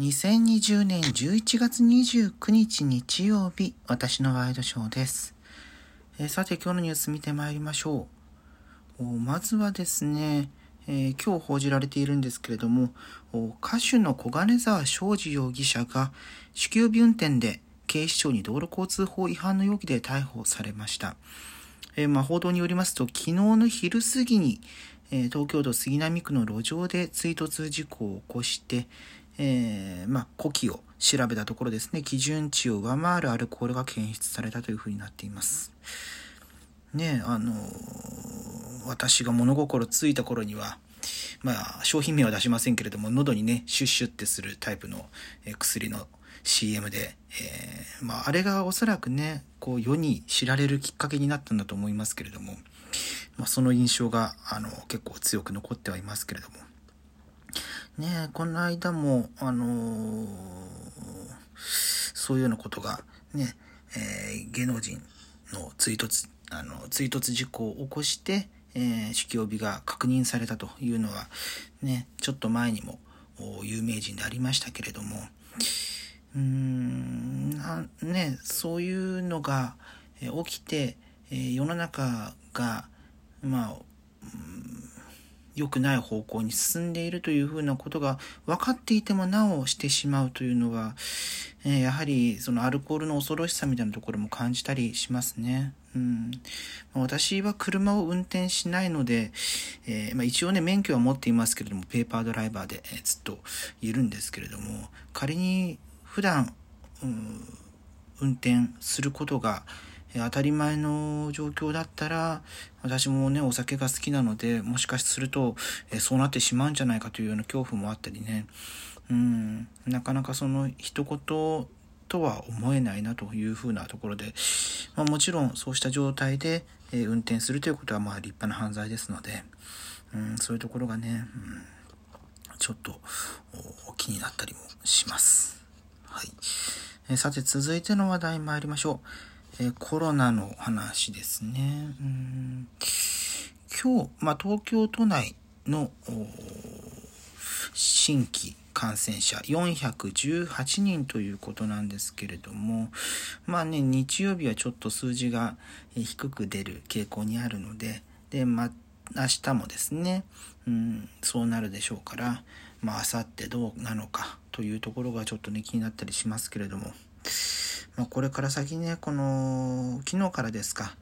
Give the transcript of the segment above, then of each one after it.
2020年11月29日日曜日、私のワイドショーです。えーさて今日のニュース見てまいりましょう。まずはですね、えー今日報じられているんですけれども、歌手の小金沢昌司容疑者が酒気帯び運転で警視庁に道路交通法違反の容疑で逮捕されました。えーまあ、報道によりますと、昨日の昼過ぎに、え東京都杉並区の路上で追突事故を起こして、えーまあ、呼気を調べたところですね、基準値を上回るアルコールが検出されたというふうになっています。ね、あのー私が物心ついた頃には、まあ、商品名は出しませんけれども、喉にね、シュッシュってするタイプの、薬の CM で、えーまあ、あれがおそらくね、こう世に知られるきっかけになったんだと思いますけれども、まあ、その印象が、あの、結構強く残ってはいますけれども。ね、この間も、あのーそういうようなことが、ね、えー芸能人の追突、あの、追突事故を起こして、えー、酒気帯びが確認されたというのは、ね、ちょっと前にも有名人でありましたけれども、うーんなね、そういうのが起きて、え世の中が、まあ、良くない方向に進んでいるというふうなことが分かっていてもなおしてしまうというのは、えーやはりそのアルコールの恐ろしさみたいなところも感じたりしますね。うん、私は車を運転しないので、えーまあ、一応ね免許は持っていますけれどもペーパードライバーで、えーずっといるんですけれども仮に普段、うん運転することが当たり前の状況だったら私もねお酒が好きなのでもしかすると、えそうなってしまうんじゃないかというような恐怖もあったりねうんなかなかその一言とは思えないなというふうなところで、まあ、もちろんそうした状態で、え運転するということはまあ立派な犯罪ですので、うん、そういうところがね、うん、ちょっと気になったりもします。はい。えさて続いての話題参りましょう。えコロナの話ですね。うん今日、まあ、東京都内の新規感染者418人ということなんですけれども、まあね、日曜日はちょっと数字が低く出る傾向にあるので、で、ま明日もですね、うん、そうなるでしょうから、まあ、明後日どうなのかというところがちょっとね、気になったりしますけれども、まあ、これから先ね、この、昨日からですか、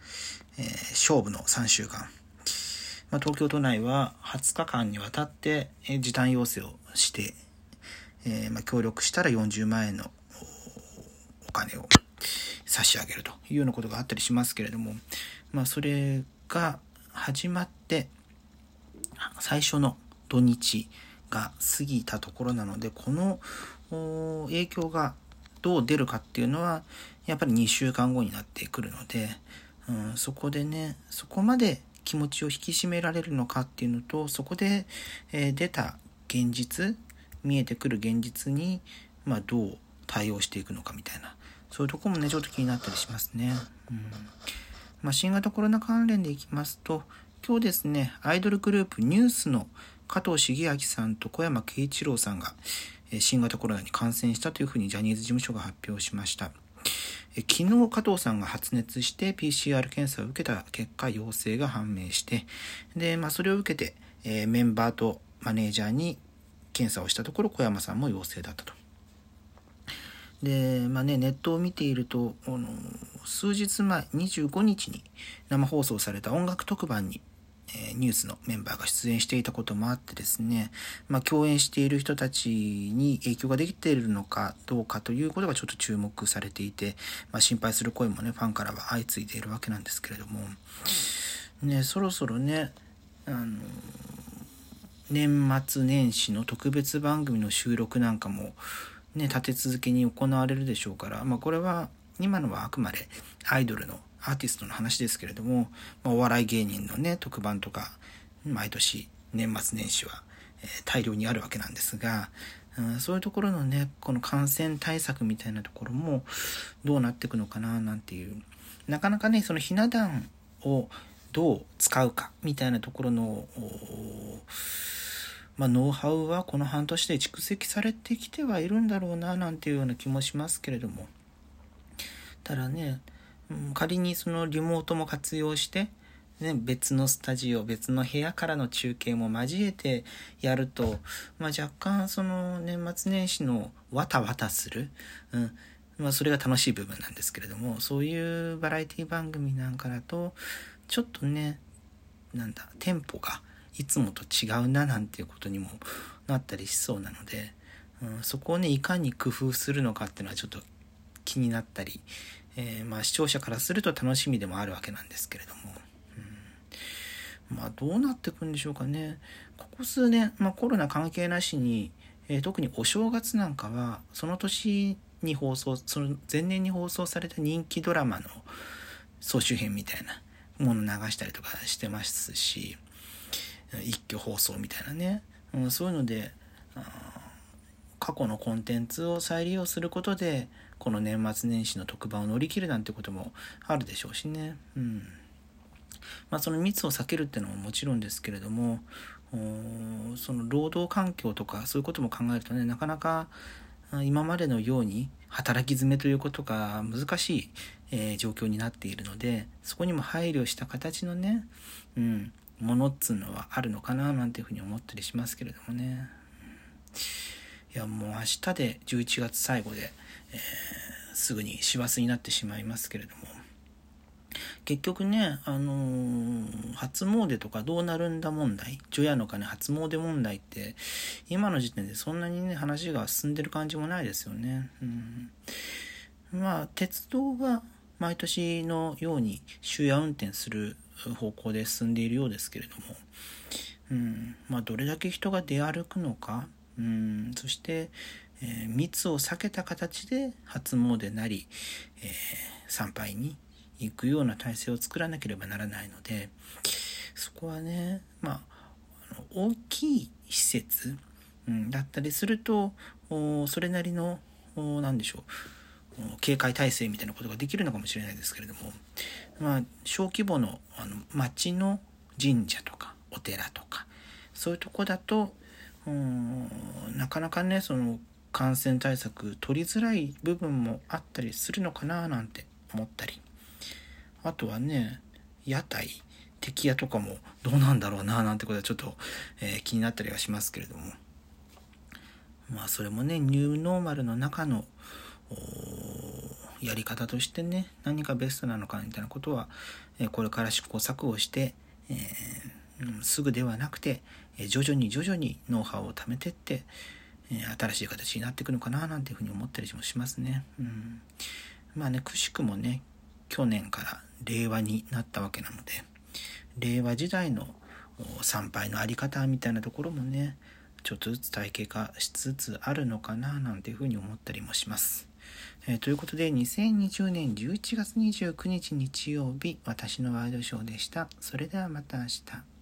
えー勝負の3週間、まあ、東京都内は20日間にわたって、えー時短要請をして、えーまあ、協力したら40万円のお金を差し上げるというようなことがあったりしますけれども、まあ、それが始まって最初の土日が過ぎたところなのでこの影響がどう出るかっていうのはやっぱり2週間後になってくるので、うん、そこでねそこまで気持ちを引き締められるのかっていうのとそこで、えー出た現実見えてくる現実に、まあ、どう対応していくのかみたいなそういうとこもねちょっと気になったりしますね。うんまあ、新型コロナ関連でいきますと今日ですねアイドルグループニュースの加藤茂明さんと小山慶一郎さんが新型コロナに感染したというふうにジャニーズ事務所が発表しました。昨日加藤さんが発熱して PCR 検査を受けた結果陽性が判明してで、まあ、それを受けて、えメンバーとマネージャーに検査をしたところ小山さんも陽性だったと。で、まあね、ネットを見ているとあの数日前25日に生放送された音楽特番に、えニュースのメンバーが出演していたこともあってですね、まあ、共演している人たちに影響ができているのかどうかということがちょっと注目されていて、まあ、心配する声もねファンからは相次いでいるわけなんですけれども、ね、そろそろねあの年末年始の特別番組の収録なんかも、ね、立て続けに行われるでしょうから、まあ、これは今のはあくまでアイドルのアーティストの話ですけれども、まあ、お笑い芸人のね特番とか毎年年末年始は、えー大量にあるわけなんですが、うんそういうところのねこの感染対策みたいなところもどうなっていくのかななんていうなかなかねそのひな壇をどう使うかみたいなところのまあ、ノウハウはこの半年で蓄積されてきてはいるんだろうななんていうような気もしますけれども。ただね仮にそのリモートも活用してね、別のスタジオ別の部屋からの中継も交えてやると、まあ、若干その年末年始のわたわたする、うん。まあ、それが楽しい部分なんですけれどもそういうバラエティ番組なんかだとちょっとねなんだテンポがいつもと違うななんていうことにもなったりしそうなので、うん、そこをねいかに工夫するのかっていうのはちょっと気になったり、えー、まあ視聴者からすると楽しみでもあるわけなんですけれども。うんまあどうなってくんでしょうかね。ここ数年、まあ、コロナ関係なしに、えー、特にお正月なんかはその年に放送その前年に放送された人気ドラマの総集編みたいなもの流したりとかしてますし一挙放送みたいなね、うん、そういうので過去のコンテンツを再利用することでこの年末年始の特番を乗り切るなんてこともあるでしょうしね。うんまあ、その密を避けるっていうのももちろんですけれどもその労働環境とかそういうことも考えるとねなかなか今までのように働き詰めということが難しい、えー、状況になっているのでそこにも配慮した形のね、うん、ものっつうのはあるのかななんていうふうに思ったりしますけれどもね。いやもう明日で11月最後で、えー、すぐに師走になってしまいますけれども。結局ね、あのー、初詣とかどうなるんだ問題、除夜の鐘初詣問題って、今の時点でそんなにね、話が進んでる感じもないですよね。うん、まあ、鉄道は毎年のように終夜運転する方向で進んでいるようですけれども、うん、まあ、どれだけ人が出歩くのか、うん、そして、えー、密を避けた形で初詣なり、えー、参拝に行くような体制を作らなければならないのでそこはねまあ大きい施設、うん、だったりするとそれなりの何でしょう警戒体制みたいなことができるのかもしれないですけれども、まあ、小規模のあの町の神社とかお寺とかそういうとこだとなかなかねその感染対策取りづらい部分もあったりするのかななんて思ったりあとはね、屋台、敵屋とかもどうなんだろうななんてことはちょっと、えー、気になったりはしますけれども。まあそれもね、ニューノーマルの中のやり方としてね、何がベストなのかみたいなことは、えー、これから試行錯誤して、えー、すぐではなくて、え徐々に徐々にノウハウを貯めてって、え新しい形になっていくのかななんていうふうに思ったりもしますね。うん、まあね、くしくもね、去年から令和になったわけなので令和時代の参拝の在り方みたいなところもねちょっとずつ体系化しつつあるのかななんていうふうに思ったりもします。えー、ということで2020年11月29日日曜日私のワイドショーでした。それではまた明日。